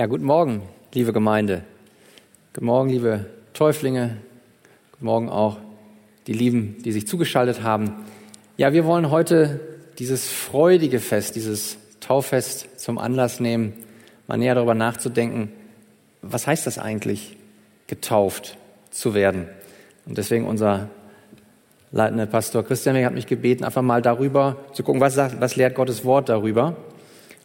Ja, guten Morgen, liebe Gemeinde. Guten Morgen, liebe Täuflinge. Guten Morgen auch die Lieben, die sich zugeschaltet haben. Ja, wir wollen heute dieses freudige Fest, dieses Tauffest zum Anlass nehmen, mal näher darüber nachzudenken, was heißt das eigentlich, getauft zu werden? Und deswegen unser leitender Pastor Christian hat mich gebeten, einfach mal darüber zu gucken, was, sagt, was lehrt Gottes Wort darüber.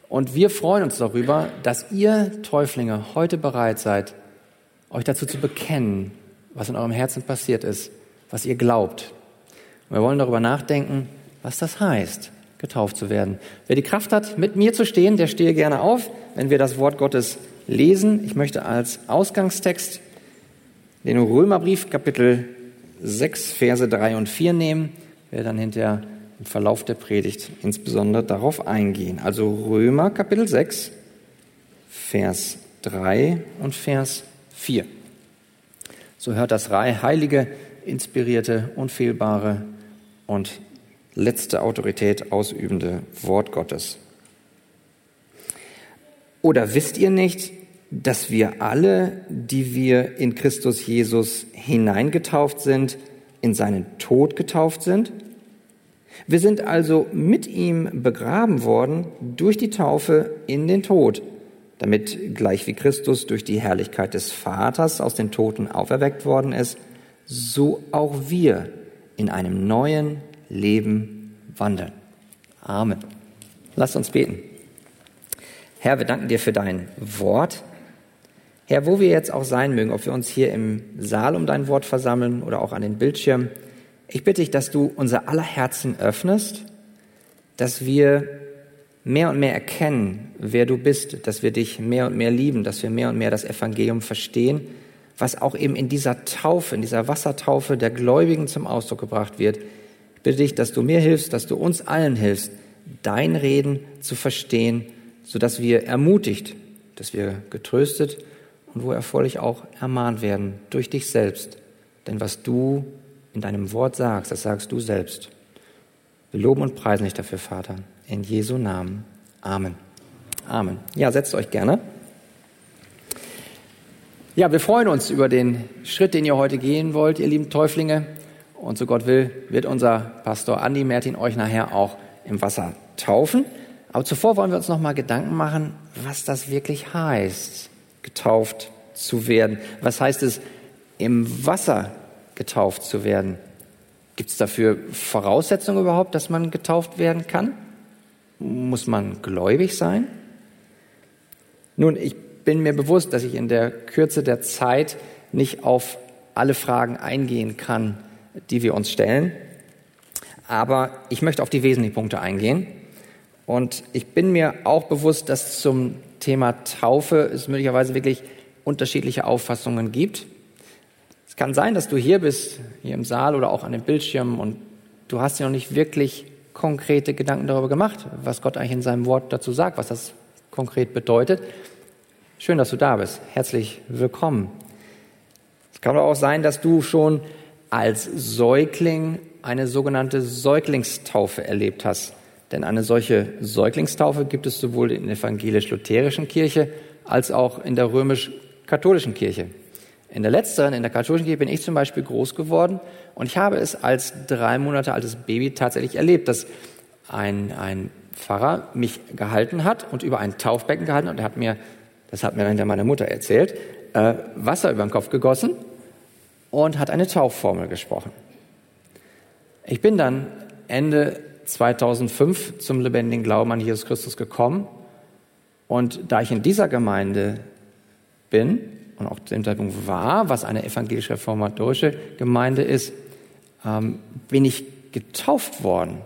Und wir freuen uns darüber, dass ihr Täuflinge heute bereit seid, euch dazu zu bekennen, was in eurem Herzen passiert ist, was ihr glaubt. Und wir wollen darüber nachdenken, was das heißt, getauft zu werden. Wer die Kraft hat, mit mir zu stehen, der stehe gerne auf, wenn wir das Wort Gottes lesen. Ich möchte als Ausgangstext den Römerbrief Kapitel 6, Verse 3 und 4 nehmen. Wer dann hinterher im Verlauf der Predigt insbesondere darauf eingehen. Also Römer Kapitel 6, Vers 3 und Vers 4. So hört das heilige, inspirierte, unfehlbare und letzte Autorität ausübende Wort Gottes. Oder wisst ihr nicht, dass wir alle, die wir in Christus Jesus hineingetauft sind, in seinen Tod getauft sind? Wir sind also mit ihm begraben worden durch die Taufe in den Tod, damit gleich wie Christus durch die Herrlichkeit des Vaters aus den Toten auferweckt worden ist, so auch wir in einem neuen Leben wandeln. Amen. Lass uns beten. Herr, wir danken dir für dein Wort. Herr, wo wir jetzt auch sein mögen, ob wir uns hier im Saal um dein Wort versammeln oder auch an den Bildschirmen, ich bitte dich, dass du unser aller Herzen öffnest, dass wir mehr und mehr erkennen, wer du bist, dass wir dich mehr und mehr lieben, dass wir mehr und mehr das Evangelium verstehen, was auch eben in dieser Taufe, in dieser Wassertaufe der Gläubigen zum Ausdruck gebracht wird. Ich bitte dich, dass du mir hilfst, dass du uns allen hilfst, dein Reden zu verstehen, sodass wir ermutigt, dass wir getröstet und wo erforderlich auch ermahnt werden durch dich selbst. Denn was du in deinem Wort sagst, das sagst du selbst. Wir loben und preisen dich dafür, Vater. In Jesu Namen. Amen. Amen. Ja, setzt euch gerne. Ja, wir freuen uns über den Schritt, den ihr heute gehen wollt, ihr lieben Täuflinge. Und so Gott will, wird unser Pastor Andi Mertin euch nachher auch im Wasser taufen. Aber zuvor wollen wir uns noch mal Gedanken machen, was das wirklich heißt, getauft zu werden. Was heißt es, im Wasser getauft zu werden. Gibt es dafür Voraussetzungen überhaupt, dass man getauft werden kann? Muss man gläubig sein? Nun, ich bin mir bewusst, dass ich in der Kürze der Zeit nicht auf alle Fragen eingehen kann, die wir uns stellen. Aber ich möchte auf die wesentlichen Punkte eingehen. Und ich bin mir auch bewusst, dass zum Thema Taufe es möglicherweise wirklich unterschiedliche Auffassungen gibt. Es kann sein, dass du hier bist, hier im Saal oder auch an den Bildschirmen und du hast dir noch nicht wirklich konkrete Gedanken darüber gemacht, was Gott eigentlich in seinem Wort dazu sagt, was das konkret bedeutet. Schön, dass du da bist. Herzlich willkommen. Es kann auch sein, dass du schon als Säugling eine sogenannte Säuglingstaufe erlebt hast. Denn eine solche Säuglingstaufe gibt es sowohl in der evangelisch-lutherischen Kirche als auch in der römisch-katholischen Kirche. In der letzteren, in der katholischen Kirche, bin ich zum Beispiel groß geworden und ich habe es als drei Monate altes Baby tatsächlich erlebt, dass ein, ein Pfarrer mich gehalten hat und über ein Taufbecken gehalten und er hat mir, das hat mir dann meine Mutter erzählt, äh, Wasser über den Kopf gegossen und hat eine Taufformel gesprochen. Ich bin dann Ende 2005 zum lebendigen Glauben an Jesus Christus gekommen und da ich in dieser Gemeinde bin, und auch zu dem Zeitpunkt war, was eine evangelisch-reformatorische Gemeinde ist, ähm, bin ich getauft worden.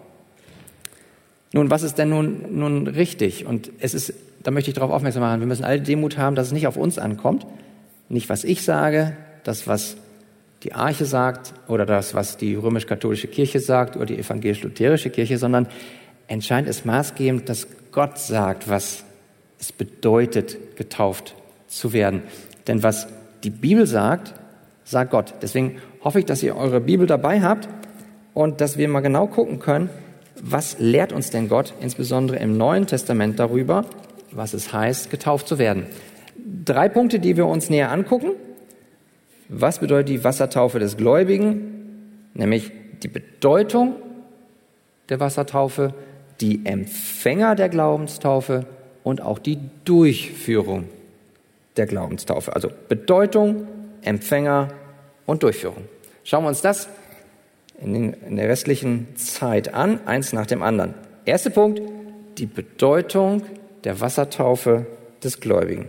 Nun, was ist denn nun, nun richtig? Und es ist, da möchte ich darauf aufmerksam machen, wir müssen alle Demut haben, dass es nicht auf uns ankommt. Nicht, was ich sage, das, was die Arche sagt oder das, was die römisch-katholische Kirche sagt oder die evangelisch-lutherische Kirche, sondern entscheidend ist maßgebend, dass Gott sagt, was es bedeutet, getauft zu werden. Denn was die Bibel sagt, sagt Gott. Deswegen hoffe ich, dass ihr eure Bibel dabei habt und dass wir mal genau gucken können, was lehrt uns denn Gott, insbesondere im Neuen Testament darüber, was es heißt, getauft zu werden. drei Punkte, die wir uns näher angucken. Was bedeutet die Wassertaufe des Gläubigen? Nämlich die Bedeutung der Wassertaufe, die Empfänger der Glaubenstaufe und auch die Durchführung der Glaubenstaufe. Also Bedeutung, Empfänger und Durchführung. Schauen wir uns das in, den, in der restlichen Zeit an, eins nach dem anderen. Erster Punkt, die Bedeutung der Wassertaufe des Gläubigen.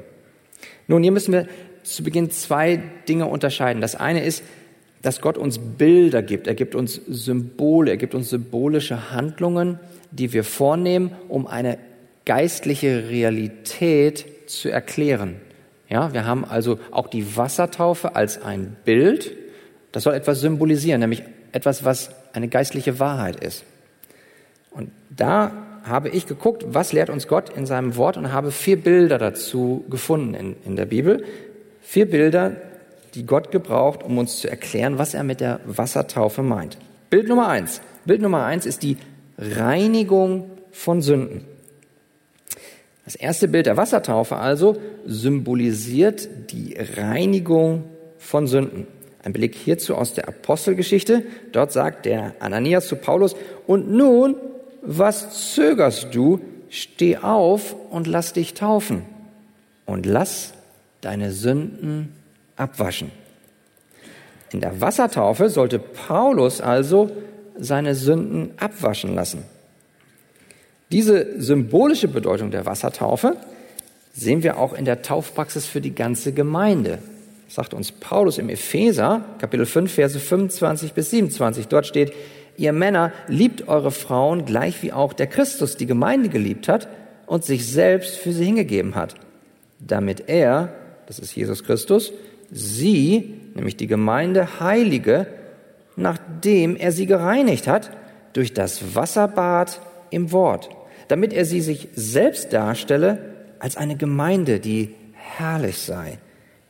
Nun, hier müssen wir zu Beginn zwei Dinge unterscheiden. Das eine ist, dass Gott uns Bilder gibt. Er gibt uns Symbole, er gibt uns symbolische Handlungen, die wir vornehmen, um eine geistliche Realität zu erklären. Ja, wir haben also auch die Wassertaufe als ein Bild. Das soll etwas symbolisieren, nämlich etwas, was eine geistliche Wahrheit ist. Und da habe ich geguckt, was lehrt uns Gott in seinem Wort und habe vier Bilder dazu gefunden in, in der Bibel. Vier Bilder, die Gott gebraucht, um uns zu erklären, was er mit der Wassertaufe meint. Bild Nummer eins. Bild Nummer eins ist die Reinigung von Sünden. Das erste Bild der Wassertaufe also symbolisiert die Reinigung von Sünden. Ein Blick hierzu aus der Apostelgeschichte. Dort sagt der Ananias zu Paulus, und nun, was zögerst du? Steh auf und lass dich taufen und lass deine Sünden abwaschen. In der Wassertaufe sollte Paulus also seine Sünden abwaschen lassen. Diese symbolische Bedeutung der Wassertaufe sehen wir auch in der Taufpraxis für die ganze Gemeinde. Das sagt uns Paulus im Epheser, Kapitel 5, Verse 25 bis 27. Dort steht, ihr Männer liebt eure Frauen gleich wie auch der Christus die Gemeinde geliebt hat und sich selbst für sie hingegeben hat, damit er, das ist Jesus Christus, sie, nämlich die Gemeinde, heilige, nachdem er sie gereinigt hat, durch das Wasserbad im Wort, damit er sie sich selbst darstelle als eine Gemeinde, die herrlich sei,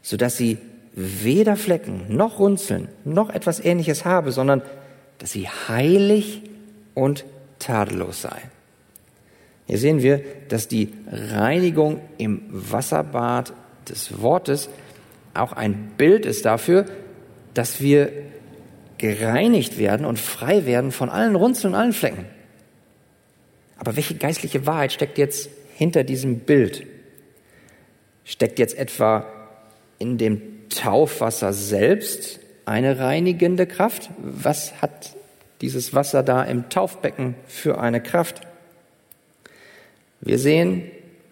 so dass sie weder Flecken noch Runzeln noch etwas ähnliches habe, sondern dass sie heilig und tadellos sei. Hier sehen wir, dass die Reinigung im Wasserbad des Wortes auch ein Bild ist dafür, dass wir gereinigt werden und frei werden von allen Runzeln und allen Flecken. Aber welche geistliche Wahrheit steckt jetzt hinter diesem Bild? Steckt jetzt etwa in dem Taufwasser selbst eine reinigende Kraft? Was hat dieses Wasser da im Taufbecken für eine Kraft? Wir sehen,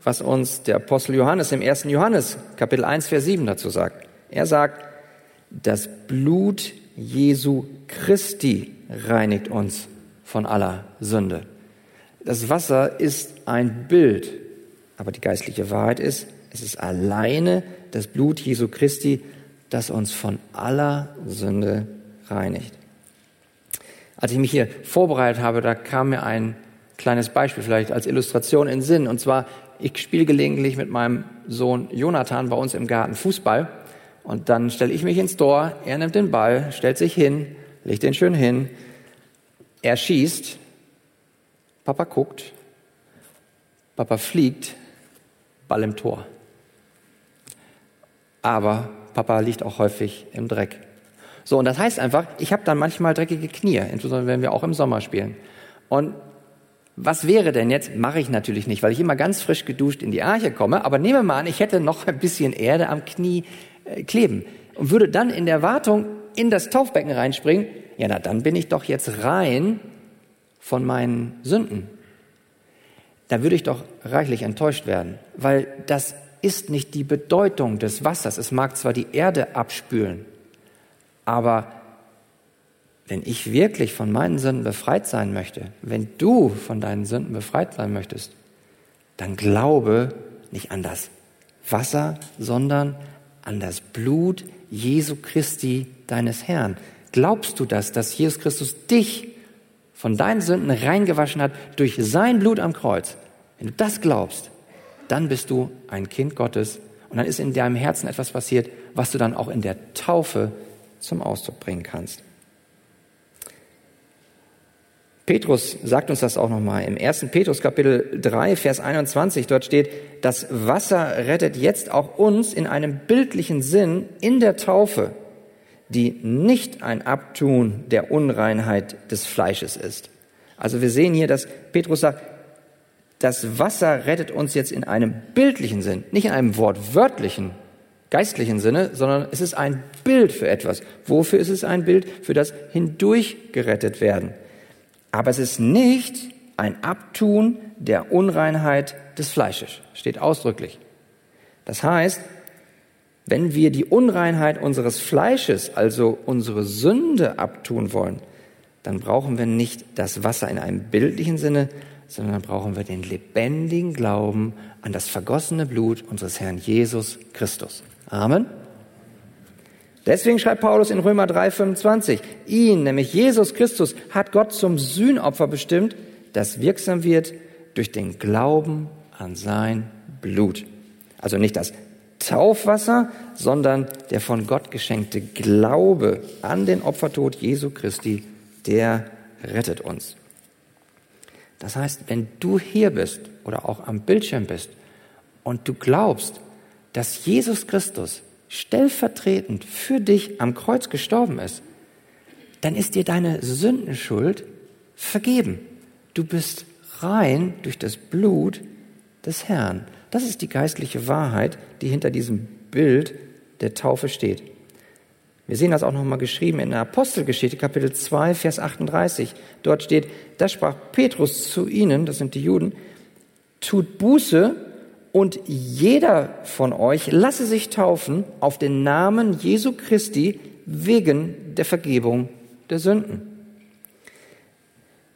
was uns der Apostel Johannes im 1. Johannes Kapitel 1, Vers 7 dazu sagt. Er sagt, das Blut Jesu Christi reinigt uns von aller Sünde. Das Wasser ist ein Bild, aber die geistliche Wahrheit ist, es ist alleine das Blut Jesu Christi, das uns von aller Sünde reinigt. Als ich mich hier vorbereitet habe, da kam mir ein kleines Beispiel vielleicht als Illustration in Sinn. Und zwar, ich spiele gelegentlich mit meinem Sohn Jonathan bei uns im Garten Fußball. Und dann stelle ich mich ins Tor, er nimmt den Ball, stellt sich hin, legt den schön hin, er schießt, Papa guckt, Papa fliegt, Ball im Tor. Aber Papa liegt auch häufig im Dreck. So, und das heißt einfach, ich habe dann manchmal dreckige Knie, insbesondere wenn wir auch im Sommer spielen. Und was wäre denn jetzt? Mache ich natürlich nicht, weil ich immer ganz frisch geduscht in die Arche komme. Aber nehme mal an, ich hätte noch ein bisschen Erde am Knie äh, kleben und würde dann in der Wartung in das Taufbecken reinspringen. Ja, na, dann bin ich doch jetzt rein von meinen Sünden. Da würde ich doch reichlich enttäuscht werden, weil das ist nicht die Bedeutung des Wassers. Es mag zwar die Erde abspülen, aber wenn ich wirklich von meinen Sünden befreit sein möchte, wenn du von deinen Sünden befreit sein möchtest, dann glaube nicht an das Wasser, sondern an das Blut Jesu Christi, deines Herrn. Glaubst du das, dass Jesus Christus dich von deinen Sünden reingewaschen hat durch sein Blut am Kreuz? Wenn du das glaubst, dann bist du ein Kind Gottes und dann ist in deinem Herzen etwas passiert, was du dann auch in der Taufe zum Ausdruck bringen kannst. Petrus sagt uns das auch nochmal. Im 1. Petrus Kapitel 3, Vers 21, dort steht, das Wasser rettet jetzt auch uns in einem bildlichen Sinn in der Taufe, die nicht ein Abtun der Unreinheit des Fleisches ist. Also wir sehen hier, dass Petrus sagt, das Wasser rettet uns jetzt in einem bildlichen Sinn, nicht in einem wortwörtlichen, geistlichen Sinne, sondern es ist ein Bild für etwas. Wofür ist es ein Bild? Für das Hindurchgerettet werden. Aber es ist nicht ein Abtun der Unreinheit des Fleisches. Steht ausdrücklich. Das heißt, wenn wir die Unreinheit unseres Fleisches, also unsere Sünde abtun wollen, dann brauchen wir nicht das Wasser in einem bildlichen Sinne, sondern brauchen wir den lebendigen Glauben an das vergossene Blut unseres Herrn Jesus Christus. Amen. Deswegen schreibt Paulus in Römer 3:25, ihn, nämlich Jesus Christus, hat Gott zum Sühnopfer bestimmt, das wirksam wird durch den Glauben an sein Blut. Also nicht das Taufwasser, sondern der von Gott geschenkte Glaube an den Opfertod Jesu Christi, der rettet uns. Das heißt, wenn du hier bist oder auch am Bildschirm bist und du glaubst, dass Jesus Christus stellvertretend für dich am Kreuz gestorben ist, dann ist dir deine Sündenschuld vergeben. Du bist rein durch das Blut des Herrn. Das ist die geistliche Wahrheit, die hinter diesem Bild der Taufe steht. Wir sehen das auch nochmal geschrieben in der Apostelgeschichte, Kapitel 2, Vers 38. Dort steht, da sprach Petrus zu ihnen, das sind die Juden, tut Buße und jeder von euch lasse sich taufen auf den Namen Jesu Christi wegen der Vergebung der Sünden.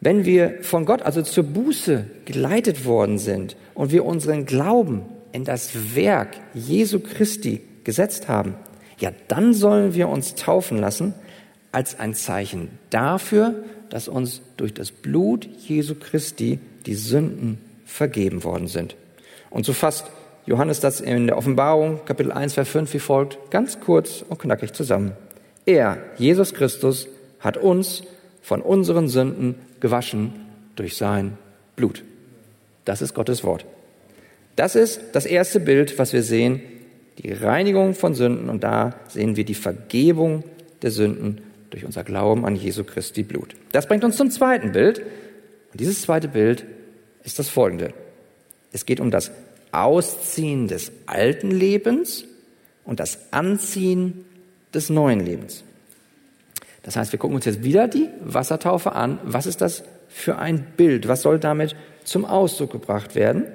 Wenn wir von Gott also zur Buße geleitet worden sind und wir unseren Glauben in das Werk Jesu Christi gesetzt haben, ja, dann sollen wir uns taufen lassen als ein Zeichen dafür, dass uns durch das Blut Jesu Christi die Sünden vergeben worden sind. Und so fasst Johannes das in der Offenbarung, Kapitel 1, Vers 5, wie folgt, ganz kurz und knackig zusammen. Er, Jesus Christus, hat uns von unseren Sünden gewaschen durch sein Blut. Das ist Gottes Wort. Das ist das erste Bild, was wir sehen die Reinigung von Sünden und da sehen wir die Vergebung der Sünden durch unser Glauben an Jesu Christi Blut. Das bringt uns zum zweiten Bild. Und dieses zweite Bild ist das folgende. Es geht um das Ausziehen des alten Lebens und das Anziehen des neuen Lebens. Das heißt, wir gucken uns jetzt wieder die Wassertaufe an. Was ist das für ein Bild? Was soll damit zum Ausdruck gebracht werden?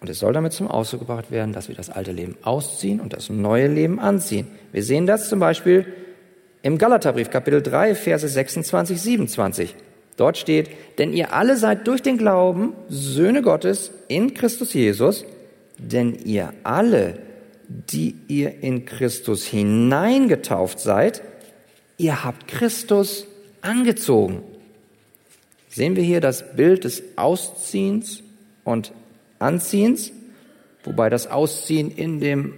Und es soll damit zum Ausdruck gebracht werden, dass wir das alte Leben ausziehen und das neue Leben anziehen. Wir sehen das zum Beispiel im Galaterbrief, Kapitel 3, Verse 26, 27. Dort steht, denn ihr alle seid durch den Glauben Söhne Gottes in Christus Jesus, denn ihr alle, die ihr in Christus hineingetauft seid, ihr habt Christus angezogen. Sehen wir hier das Bild des Ausziehens und Anziehens, wobei das Ausziehen in dem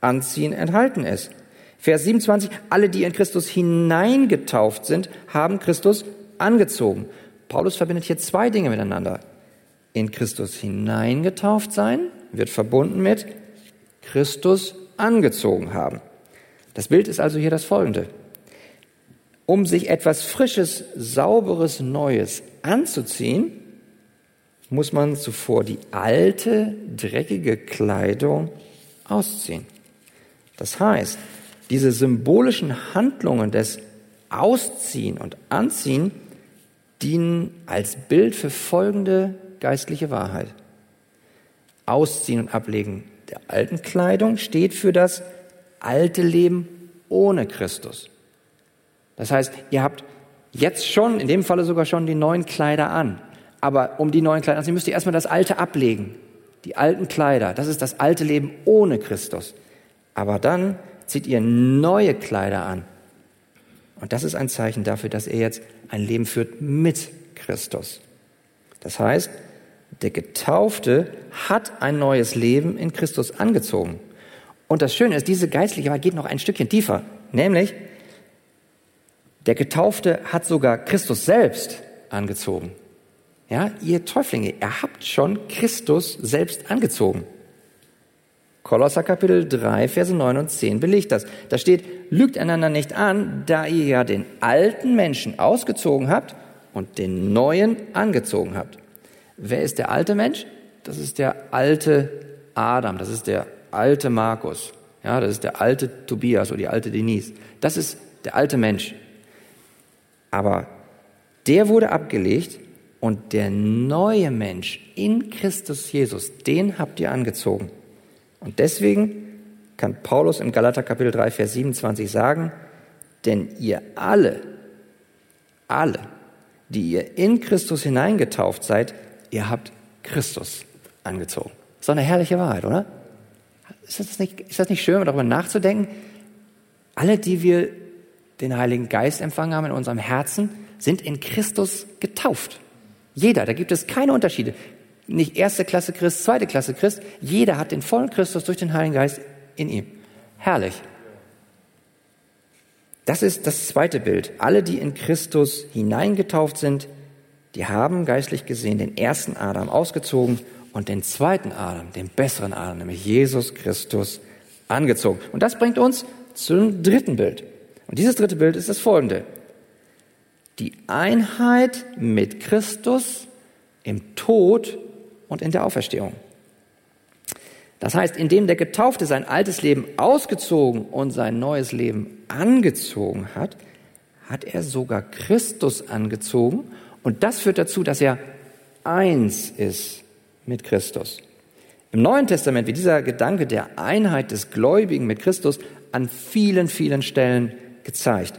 Anziehen enthalten ist. Vers 27, alle, die in Christus hineingetauft sind, haben Christus angezogen. Paulus verbindet hier zwei Dinge miteinander. In Christus hineingetauft sein wird verbunden mit Christus angezogen haben. Das Bild ist also hier das folgende. Um sich etwas Frisches, Sauberes, Neues anzuziehen, muss man zuvor die alte, dreckige Kleidung ausziehen. Das heißt, diese symbolischen Handlungen des Ausziehen und Anziehen dienen als Bild für folgende geistliche Wahrheit. Ausziehen und Ablegen der alten Kleidung steht für das alte Leben ohne Christus. Das heißt, ihr habt jetzt schon, in dem Falle sogar schon die neuen Kleider an. Aber um die neuen Kleider anzuziehen, müsst ihr erstmal das Alte ablegen. Die alten Kleider, das ist das alte Leben ohne Christus. Aber dann zieht ihr neue Kleider an. Und das ist ein Zeichen dafür, dass er jetzt ein Leben führt mit Christus. Das heißt, der Getaufte hat ein neues Leben in Christus angezogen. Und das Schöne ist, diese geistliche Wahrheit geht noch ein Stückchen tiefer. Nämlich, Der Getaufte hat sogar Christus selbst angezogen. Ja, ihr Täuflinge, ihr habt schon Christus selbst angezogen. Kolosser Kapitel 3, Verse 9 und 10 belegt das. Da steht, lügt einander nicht an, da ihr ja den alten Menschen ausgezogen habt und den neuen angezogen habt. Wer ist der alte Mensch? Das ist der alte Adam, das ist der alte Markus, ja, das ist der alte Tobias oder die alte Denise. Das ist der alte Mensch. Aber der wurde abgelegt und der neue Mensch in Christus Jesus, den habt ihr angezogen. Und deswegen kann Paulus im Galater Kapitel 3, Vers 27 sagen, denn ihr alle, alle, die ihr in Christus hineingetauft seid, ihr habt Christus angezogen. Doch eine herrliche Wahrheit, oder? Ist das nicht, ist das nicht schön, darüber nachzudenken? Alle, die wir den Heiligen Geist empfangen haben in unserem Herzen, sind in Christus getauft. Jeder, da gibt es keine Unterschiede nicht erste Klasse Christ, zweite Klasse Christ. Jeder hat den vollen Christus durch den Heiligen Geist in ihm. Herrlich. Das ist das zweite Bild. Alle, die in Christus hineingetauft sind, die haben geistlich gesehen den ersten Adam ausgezogen und den zweiten Adam, den besseren Adam, nämlich Jesus Christus, angezogen. Und das bringt uns zum dritten Bild. Und dieses dritte Bild ist das folgende. Die Einheit mit Christus im Tod und in der Auferstehung. Das heißt, indem der Getaufte sein altes Leben ausgezogen und sein neues Leben angezogen hat, hat er sogar Christus angezogen und das führt dazu, dass er eins ist mit Christus. Im Neuen Testament wird dieser Gedanke der Einheit des Gläubigen mit Christus an vielen, vielen Stellen gezeigt.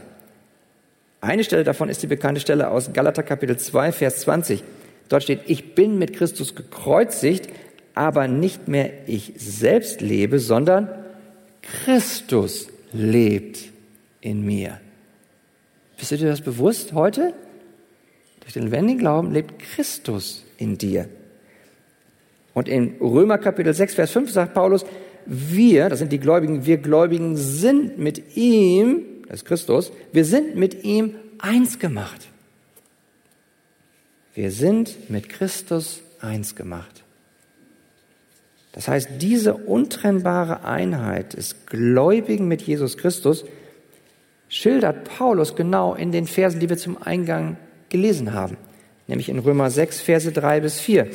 Eine Stelle davon ist die bekannte Stelle aus Galater Kapitel 2, Vers 20. Dort steht, ich bin mit Christus gekreuzigt, aber nicht mehr ich selbst lebe, sondern Christus lebt in mir. Bist du dir das bewusst heute? Durch den lebendigen Glauben lebt Christus in dir. Und in Römer Kapitel 6, Vers 5 sagt Paulus, wir, das sind die Gläubigen, wir Gläubigen sind mit ihm, ist Christus, wir sind mit ihm eins gemacht. Wir sind mit Christus eins gemacht. Das heißt, diese untrennbare Einheit des Gläubigen mit Jesus Christus schildert Paulus genau in den Versen, die wir zum Eingang gelesen haben, nämlich in Römer 6, Verse 3 bis 4.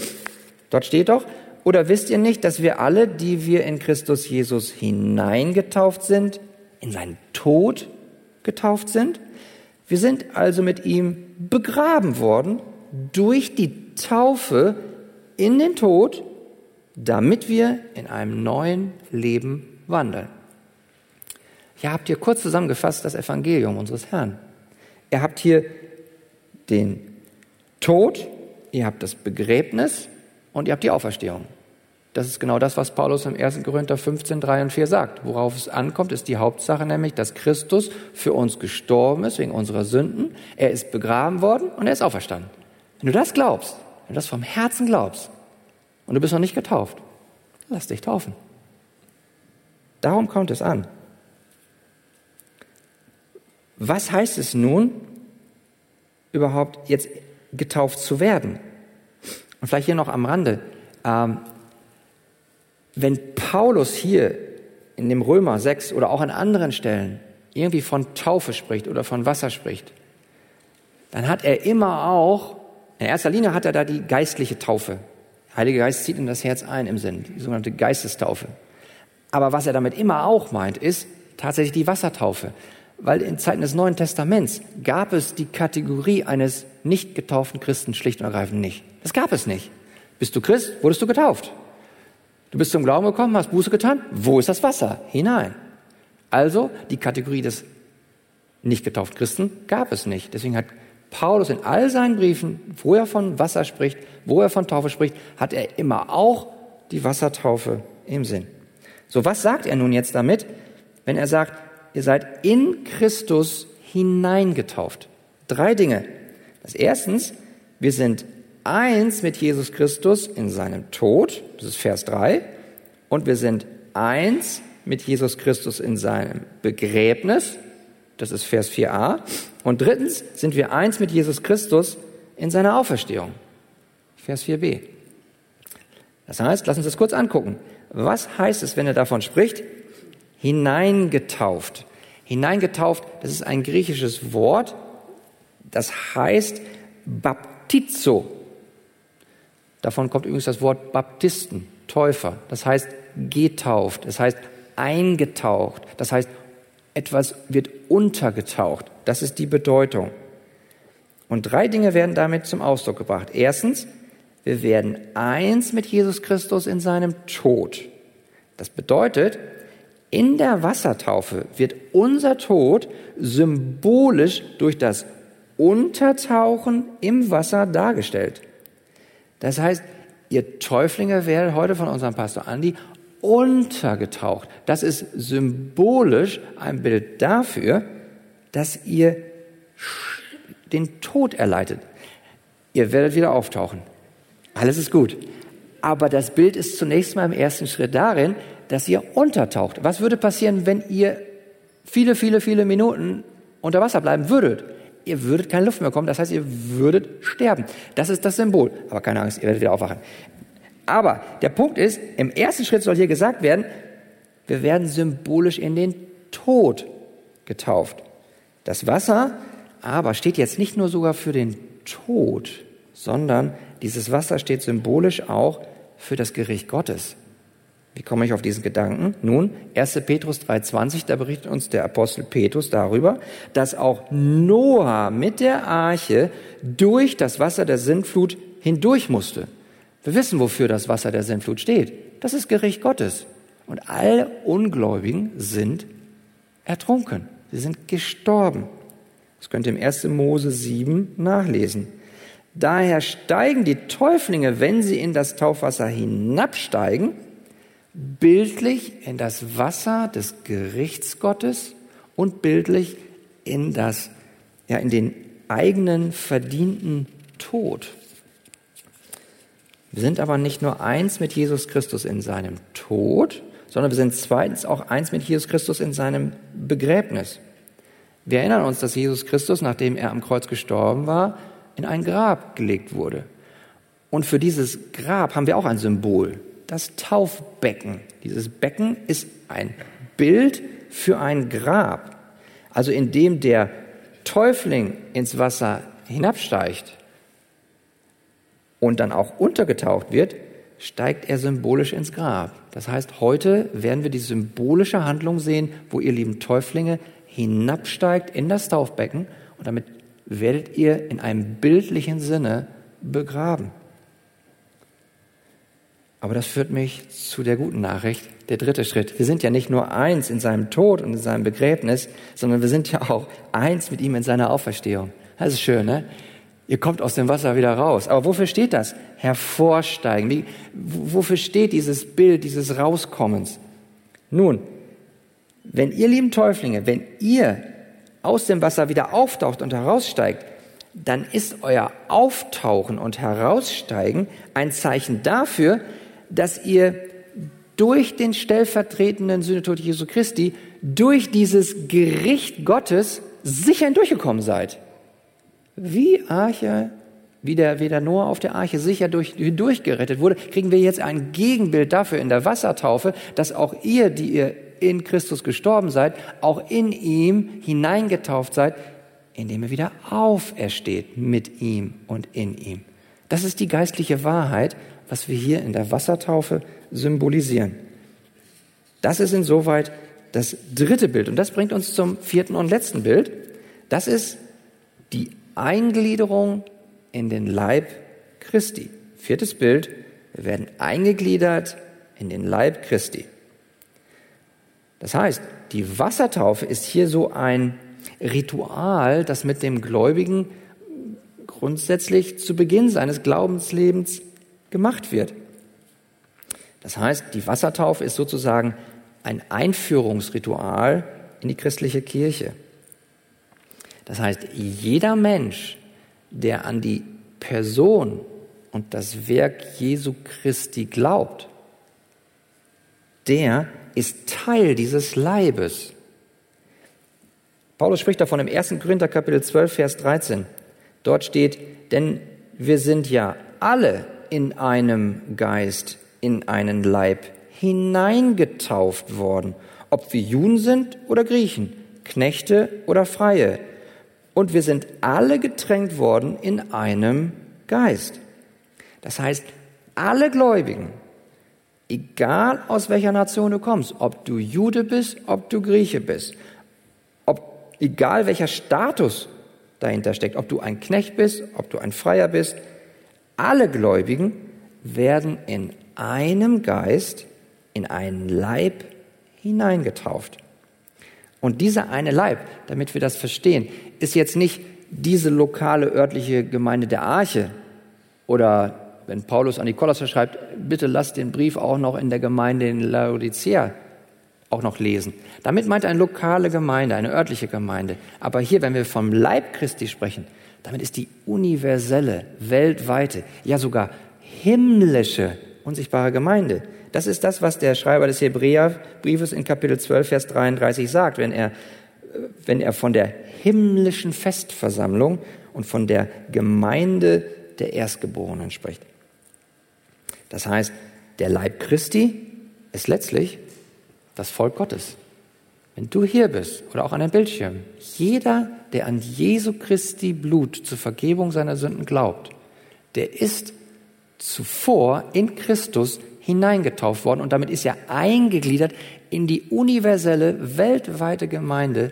Dort steht doch, oder wisst ihr nicht, dass wir alle, die wir in Christus Jesus hineingetauft sind, in seinen Tod getauft sind? Wir sind also mit ihm begraben worden durch die Taufe in den Tod, damit wir in einem neuen Leben wandeln. Hier habt ihr kurz zusammengefasst das Evangelium unseres Herrn. Ihr habt hier den Tod, ihr habt das Begräbnis und ihr habt die Auferstehung. Das ist genau das, was Paulus im 1. Korinther 15, 3 und 4 sagt. Worauf es ankommt, ist die Hauptsache, nämlich, dass Christus für uns gestorben ist wegen unserer Sünden. Er ist begraben worden und er ist auferstanden. Wenn du das glaubst, wenn du das vom Herzen glaubst und du bist noch nicht getauft, lass dich taufen. Darum kommt es an. Was heißt es nun, überhaupt jetzt getauft zu werden? Und vielleicht hier noch am Rande. Ähm, wenn Paulus hier in dem Römer 6 oder auch an anderen Stellen irgendwie von Taufe spricht oder von Wasser spricht, dann hat er immer auch in erster Linie hat er da die geistliche Taufe. Der Heilige Geist zieht in das Herz ein im Sinn, die sogenannte Geistestaufe. Aber was er damit immer auch meint, ist tatsächlich die Wassertaufe. Weil in Zeiten des Neuen Testaments gab es die Kategorie eines nicht getauften Christen schlicht und ergreifend nicht. Das gab es nicht. Bist du Christ, wurdest du getauft. Du bist zum Glauben gekommen, hast Buße getan. Wo ist das Wasser? Hinein. Also die Kategorie des nicht getauften Christen gab es nicht. Deswegen hat Paulus in all seinen Briefen, wo er von Wasser spricht, wo er von Taufe spricht, hat er immer auch die Wassertaufe im Sinn. So, was sagt er nun jetzt damit, wenn er sagt, ihr seid in Christus hineingetauft? Drei Dinge. Das erstens, wir sind eins mit Jesus Christus in seinem Tod, das ist Vers 3, und wir sind eins mit Jesus Christus in seinem Begräbnis, Das ist Vers 4a. Und drittens sind wir eins mit Jesus Christus in seiner Auferstehung. Vers 4b. Das heißt, lass uns das kurz angucken. Was heißt es, wenn er davon spricht? Hineingetauft. Hineingetauft, das ist ein griechisches Wort, das heißt Baptizo. Davon kommt übrigens das Wort Baptisten, Täufer. Das heißt getauft, das heißt eingetaucht, das heißt etwas wird untergetaucht. Das ist die Bedeutung. Und drei Dinge werden damit zum Ausdruck gebracht. Erstens, wir werden eins mit Jesus Christus in seinem Tod. Das bedeutet, in der Wassertaufe wird unser Tod symbolisch durch das Untertauchen im Wasser dargestellt. Das heißt, ihr Täuflinge werdet heute von unserem Pastor Andi untergetaucht. Das ist symbolisch ein Bild dafür, dass ihr den Tod erleidet. Ihr werdet wieder auftauchen. Alles ist gut. Aber das Bild ist zunächst mal im ersten Schritt darin, dass ihr untertaucht. Was würde passieren, wenn ihr viele, viele, viele Minuten unter Wasser bleiben würdet? Ihr würdet keine Luft mehr bekommen, das heißt, ihr würdet sterben. Das ist das Symbol. Aber keine Angst, ihr werdet wieder aufwachen. Aber der Punkt ist, im ersten Schritt soll hier gesagt werden, wir werden symbolisch in den Tod getauft. Das Wasser aber steht jetzt nicht nur sogar für den Tod, sondern dieses Wasser steht symbolisch auch für das Gericht Gottes. Wie komme ich auf diesen Gedanken? Nun, 1. Petrus 3.20, da berichtet uns der Apostel Petrus darüber, dass auch Noah mit der Arche durch das Wasser der Sintflut hindurch musste. Wir wissen, wofür das Wasser der Sintflut steht. Das ist Gericht Gottes. Und alle Ungläubigen sind ertrunken. Sie sind gestorben. Das könnt ihr im 1. Mose 7 nachlesen. Daher steigen die Täuflinge, wenn sie in das Taufwasser hinabsteigen, bildlich in das Wasser des Gerichts Gottes und bildlich in das, ja, in den eigenen verdienten Tod. Wir sind aber nicht nur eins mit Jesus Christus in seinem Tod, sondern wir sind zweitens auch eins mit Jesus Christus in seinem Begräbnis. Wir erinnern uns, dass Jesus Christus, nachdem er am Kreuz gestorben war, in ein Grab gelegt wurde. Und für dieses Grab haben wir auch ein Symbol das Taufbecken. Dieses Becken ist ein Bild für ein Grab. Also indem der Täufling ins Wasser hinabsteigt und dann auch untergetaucht wird, steigt er symbolisch ins Grab. Das heißt, heute werden wir die symbolische Handlung sehen, wo ihr lieben Täuflinge hinabsteigt in das Taufbecken und damit werdet ihr in einem bildlichen Sinne begraben. Aber das führt mich zu der guten Nachricht, der dritte Schritt. Wir sind ja nicht nur eins in seinem Tod und in seinem Begräbnis, sondern wir sind ja auch eins mit ihm in seiner Auferstehung. Das ist schön, ne? Ihr kommt aus dem Wasser wieder raus. Aber wofür steht das? Hervorsteigen. Wie, wofür steht dieses Bild dieses Rauskommens? Nun, wenn ihr lieben Täuflinge, wenn ihr aus dem Wasser wieder auftaucht und heraussteigt, dann ist euer Auftauchen und Heraussteigen ein Zeichen dafür, dass ihr durch den stellvertretenden Sühnetod Jesu Christi, durch dieses Gericht Gottes sicher hindurchgekommen seid. Wie Arche, wie der, wie der Noah auf der Arche sicher durch, durchgerettet wurde, kriegen wir jetzt ein Gegenbild dafür in der Wassertaufe, dass auch ihr, die ihr in Christus gestorben seid, auch in ihm hineingetauft seid, indem ihr wieder aufersteht mit ihm und in ihm. Das ist die geistliche Wahrheit was wir hier in der Wassertaufe symbolisieren. Das ist insoweit das dritte Bild. Und das bringt uns zum vierten und letzten Bild. Das ist die Eingliederung in den Leib Christi. Viertes Bild. Wir werden eingegliedert in den Leib Christi. Das heißt, die Wassertaufe ist hier so ein Ritual, das mit dem Gläubigen grundsätzlich zu Beginn seines Glaubenslebens gemacht wird. Das heißt, die Wassertaufe ist sozusagen ein Einführungsritual in die christliche Kirche. Das heißt, jeder Mensch, der an die Person und das Werk Jesu Christi glaubt, der ist Teil dieses Leibes. Paulus spricht davon im 1. Korinther Kapitel 12, Vers 13. Dort steht, denn wir sind ja alle in einem Geist, in einen Leib hineingetauft worden, ob wir Juden sind oder Griechen, Knechte oder Freie. Und wir sind alle getränkt worden in einem Geist. Das heißt, alle Gläubigen, egal aus welcher Nation du kommst, ob du Jude bist, ob du Grieche bist, ob, egal welcher Status dahinter steckt, ob du ein Knecht bist, ob du ein Freier bist, alle Gläubigen werden in einem Geist in einen Leib hineingetauft. Und dieser eine Leib, damit wir das verstehen, ist jetzt nicht diese lokale örtliche Gemeinde der Arche oder wenn Paulus an die Kolosser schreibt, bitte lasst den Brief auch noch in der Gemeinde in Laodicea auch noch lesen. Damit meint er eine lokale Gemeinde, eine örtliche Gemeinde. Aber hier, wenn wir vom Leib Christi sprechen, damit ist die universelle, weltweite, ja sogar himmlische, unsichtbare Gemeinde. Das ist das, was der Schreiber des Hebräerbriefes in Kapitel 12, Vers 33 sagt, wenn er, wenn er von der himmlischen Festversammlung und von der Gemeinde der Erstgeborenen spricht. Das heißt, der Leib Christi ist letztlich das Volk Gottes. Wenn du hier bist oder auch an dem Bildschirm, jeder, der an Jesu Christi Blut zur Vergebung seiner Sünden glaubt, der ist zuvor in Christus hineingetauft worden und damit ist er eingegliedert in die universelle, weltweite Gemeinde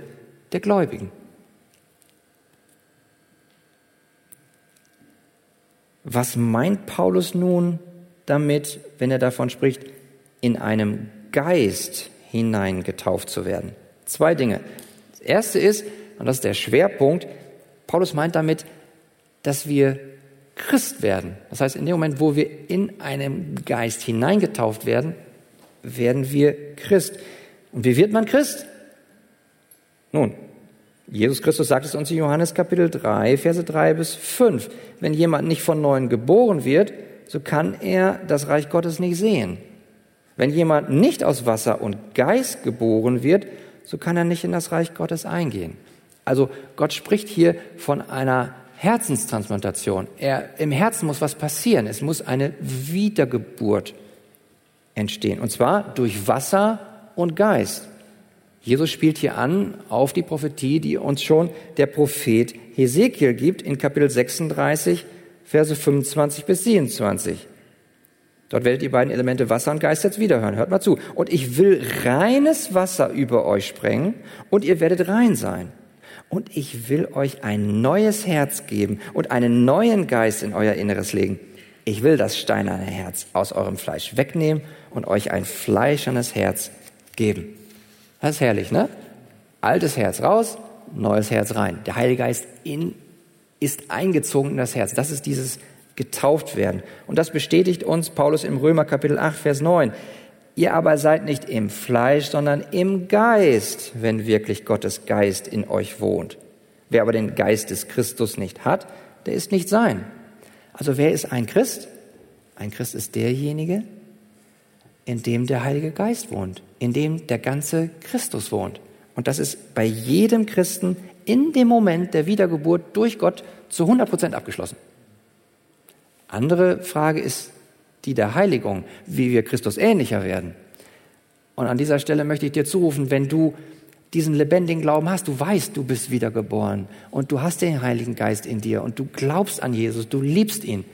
der Gläubigen. Was meint Paulus nun damit, wenn er davon spricht, in einem Geist hineingetauft zu werden? Zwei Dinge. Das erste ist, und das ist der Schwerpunkt, Paulus meint damit, dass wir Christ werden. Das heißt, in dem Moment, wo wir in einem Geist hineingetauft werden, werden wir Christ. Und wie wird man Christ? Nun, Jesus Christus sagt es uns in Johannes Kapitel 3, Verse 3 bis 5. Wenn jemand nicht von neuem geboren wird, so kann er das Reich Gottes nicht sehen. Wenn jemand nicht aus Wasser und Geist geboren wird, so kann er nicht in das Reich Gottes eingehen. Also Gott spricht hier von einer Herzenstransplantation. Er, Im Herzen muss was passieren. Es muss eine Wiedergeburt entstehen. Und zwar durch Wasser und Geist. Jesus spielt hier an auf die Prophetie, die uns schon der Prophet Hesekiel gibt in Kapitel 36, Verse 25 bis 27. Dort werdet ihr beiden Elemente Wasser und Geist jetzt wiederhören. Hört mal zu. Und ich will reines Wasser über euch sprengen und ihr werdet rein sein. Und ich will euch ein neues Herz geben und einen neuen Geist in euer Inneres legen. Ich will das steinerne Herz aus eurem Fleisch wegnehmen und euch ein fleischernes Herz geben. Das ist herrlich, ne? Altes Herz raus, neues Herz rein. Der Heilige Geist in, ist eingezogen in das Herz. Das ist dieses getauft werden. Und das bestätigt uns Paulus im Römer Kapitel 8, Vers 9. Ihr aber seid nicht im Fleisch, sondern im Geist, wenn wirklich Gottes Geist in euch wohnt. Wer aber den Geist des Christus nicht hat, der ist nicht sein. Also wer ist ein Christ? Ein Christ ist derjenige, in dem der Heilige Geist wohnt, in dem der ganze Christus wohnt. Und das ist bei jedem Christen in dem Moment der Wiedergeburt durch Gott zu 100 Prozent abgeschlossen. Andere Frage ist die der Heiligung, wie wir Christus ähnlicher werden. Und an dieser Stelle möchte ich dir zurufen, wenn du diesen lebendigen Glauben hast, du weißt, du bist wiedergeboren und du hast den Heiligen Geist in dir und du glaubst an Jesus, du liebst ihn.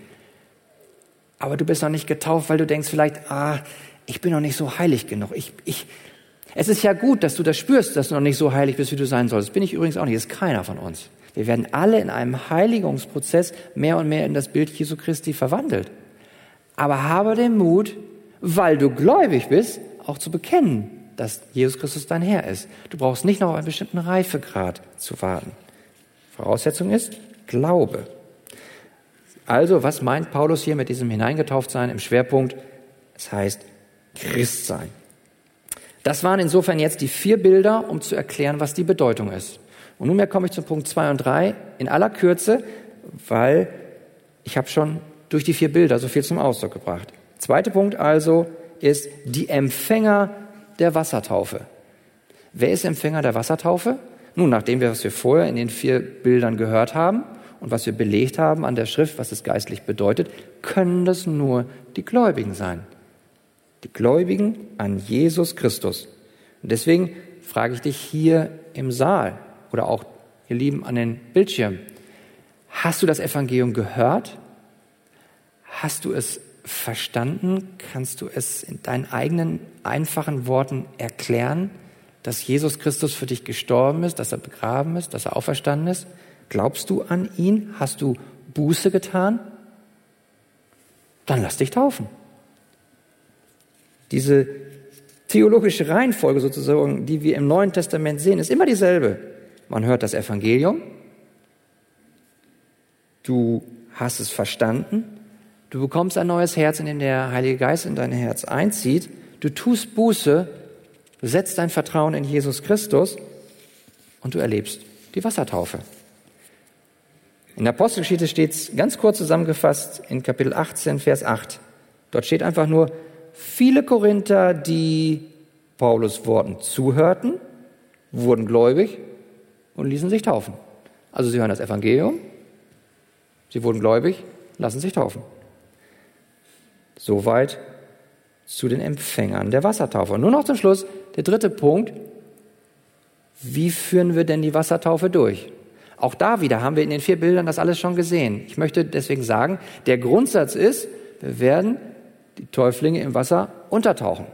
Aber du bist noch nicht getauft, weil du denkst vielleicht, ah, ich bin noch nicht so heilig genug. Ich, ich, es ist ja gut, dass du das spürst, dass du noch nicht so heilig bist, wie du sein sollst. Bin ich übrigens auch nicht. Ist keiner von uns. Wir werden alle in einem Heiligungsprozess mehr und mehr in das Bild Jesu Christi verwandelt. Aber habe den Mut, weil du gläubig bist, auch zu bekennen, dass Jesus Christus dein Herr ist. Du brauchst nicht noch auf einen bestimmten Reifegrad zu warten. Voraussetzung ist Glaube. Also, was meint Paulus hier mit diesem Hineingetauftsein im Schwerpunkt? Es heißt Christsein. Das waren insofern jetzt die vier Bilder, um zu erklären, was die Bedeutung ist. Und nunmehr komme ich zu Punkt zwei und drei in aller Kürze, weil ich habe schon durch die vier Bilder so viel zum Ausdruck gebracht. Zweiter Punkt also ist die Empfänger der Wassertaufe. Wer ist Empfänger der Wassertaufe? Nun, nachdem wir, was wir vorher in den vier Bildern gehört haben und was wir belegt haben an der Schrift, was es geistlich bedeutet, können das nur die Gläubigen sein. Die Gläubigen an Jesus Christus. Und deswegen frage ich dich hier im Saal oder auch ihr Lieben an den Bildschirmen, hast du das Evangelium gehört? Hast du es verstanden? Kannst du es in deinen eigenen einfachen Worten erklären, dass Jesus Christus für dich gestorben ist, dass er begraben ist, dass er auferstanden ist? Glaubst du an ihn? Hast du Buße getan? Dann lass dich taufen. Diese theologische Reihenfolge sozusagen, die wir im Neuen Testament sehen, ist immer dieselbe. Man hört das Evangelium, du hast es verstanden, du bekommst ein neues Herz, in dem der Heilige Geist in dein Herz einzieht, du tust Buße, du setzt dein Vertrauen in Jesus Christus und du erlebst die Wassertaufe. In der Apostelgeschichte steht es ganz kurz zusammengefasst in Kapitel 18, Vers 8. Dort steht einfach nur, viele Korinther, die Paulus Worten zuhörten, wurden gläubig und ließen sich taufen. Also sie hören das Evangelium, sie wurden gläubig, lassen sich taufen. Soweit zu den Empfängern der Wassertaufe. Und nur noch zum Schluss der dritte Punkt. Wie führen wir denn die Wassertaufe durch? Auch da wieder haben wir in den vier Bildern das alles schon gesehen. Ich möchte deswegen sagen, der Grundsatz ist, wir werden die Täuflinge im Wasser untertauchen.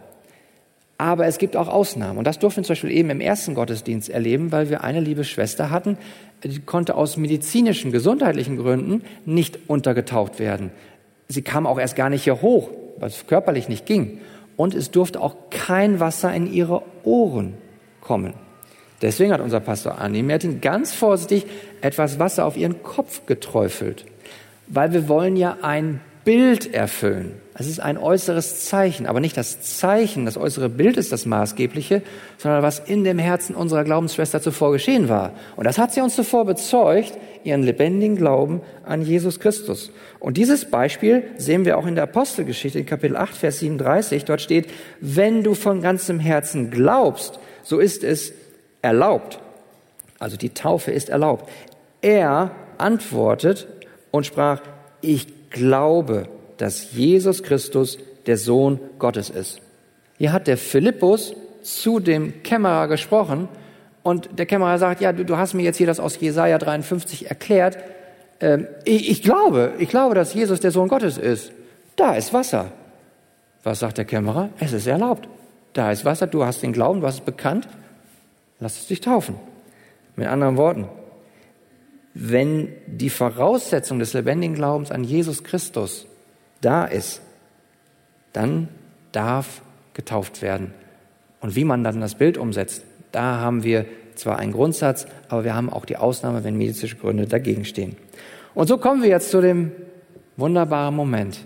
Aber es gibt auch Ausnahmen. Und das durften wir zum Beispiel eben im ersten Gottesdienst erleben, weil wir eine liebe Schwester hatten, die konnte aus medizinischen, gesundheitlichen Gründen nicht untergetaucht werden. Sie kam auch erst gar nicht hier hoch, weil es körperlich nicht ging. Und es durfte auch kein Wasser in ihre Ohren kommen. Deswegen hat unser Pastor Anni Mertin ganz vorsichtig etwas Wasser auf ihren Kopf geträufelt. Weil wir wollen ja ein Bild erfüllen. Es ist ein äußeres Zeichen, aber nicht das Zeichen, das äußere Bild ist das Maßgebliche, sondern was in dem Herzen unserer Glaubensschwester zuvor geschehen war. Und das hat sie uns zuvor bezeugt, ihren lebendigen Glauben an Jesus Christus. Und dieses Beispiel sehen wir auch in der Apostelgeschichte in Kapitel 8, Vers 37. Dort steht, wenn du von ganzem Herzen glaubst, so ist es erlaubt. Also die Taufe ist erlaubt. Er antwortet und sprach, ich glaube, dass Jesus Christus der Sohn Gottes ist. Hier hat der Philippus zu dem Kämmerer gesprochen und der Kämmerer sagt, ja, du, du hast mir jetzt hier das aus Jesaja 53 erklärt. Ähm, ich, ich glaube, ich glaube, dass Jesus der Sohn Gottes ist. Da ist Wasser. Was sagt der Kämmerer? Es ist erlaubt. Da ist Wasser, du hast den Glauben, du hast es bekannt. Lass es dich taufen. Mit anderen Worten, wenn die Voraussetzung des lebendigen Glaubens an Jesus Christus da ist, dann darf getauft werden. Und wie man dann das Bild umsetzt, da haben wir zwar einen Grundsatz, aber wir haben auch die Ausnahme, wenn medizinische Gründe dagegen stehen. Und so kommen wir jetzt zu dem wunderbaren Moment.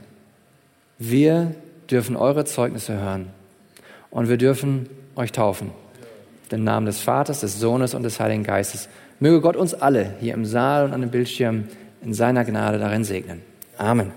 Wir dürfen eure Zeugnisse hören und wir dürfen euch taufen. Den Namen des Vaters, des Sohnes und des Heiligen Geistes. Möge Gott uns alle hier im Saal und an dem Bildschirm in seiner Gnade darin segnen. Amen.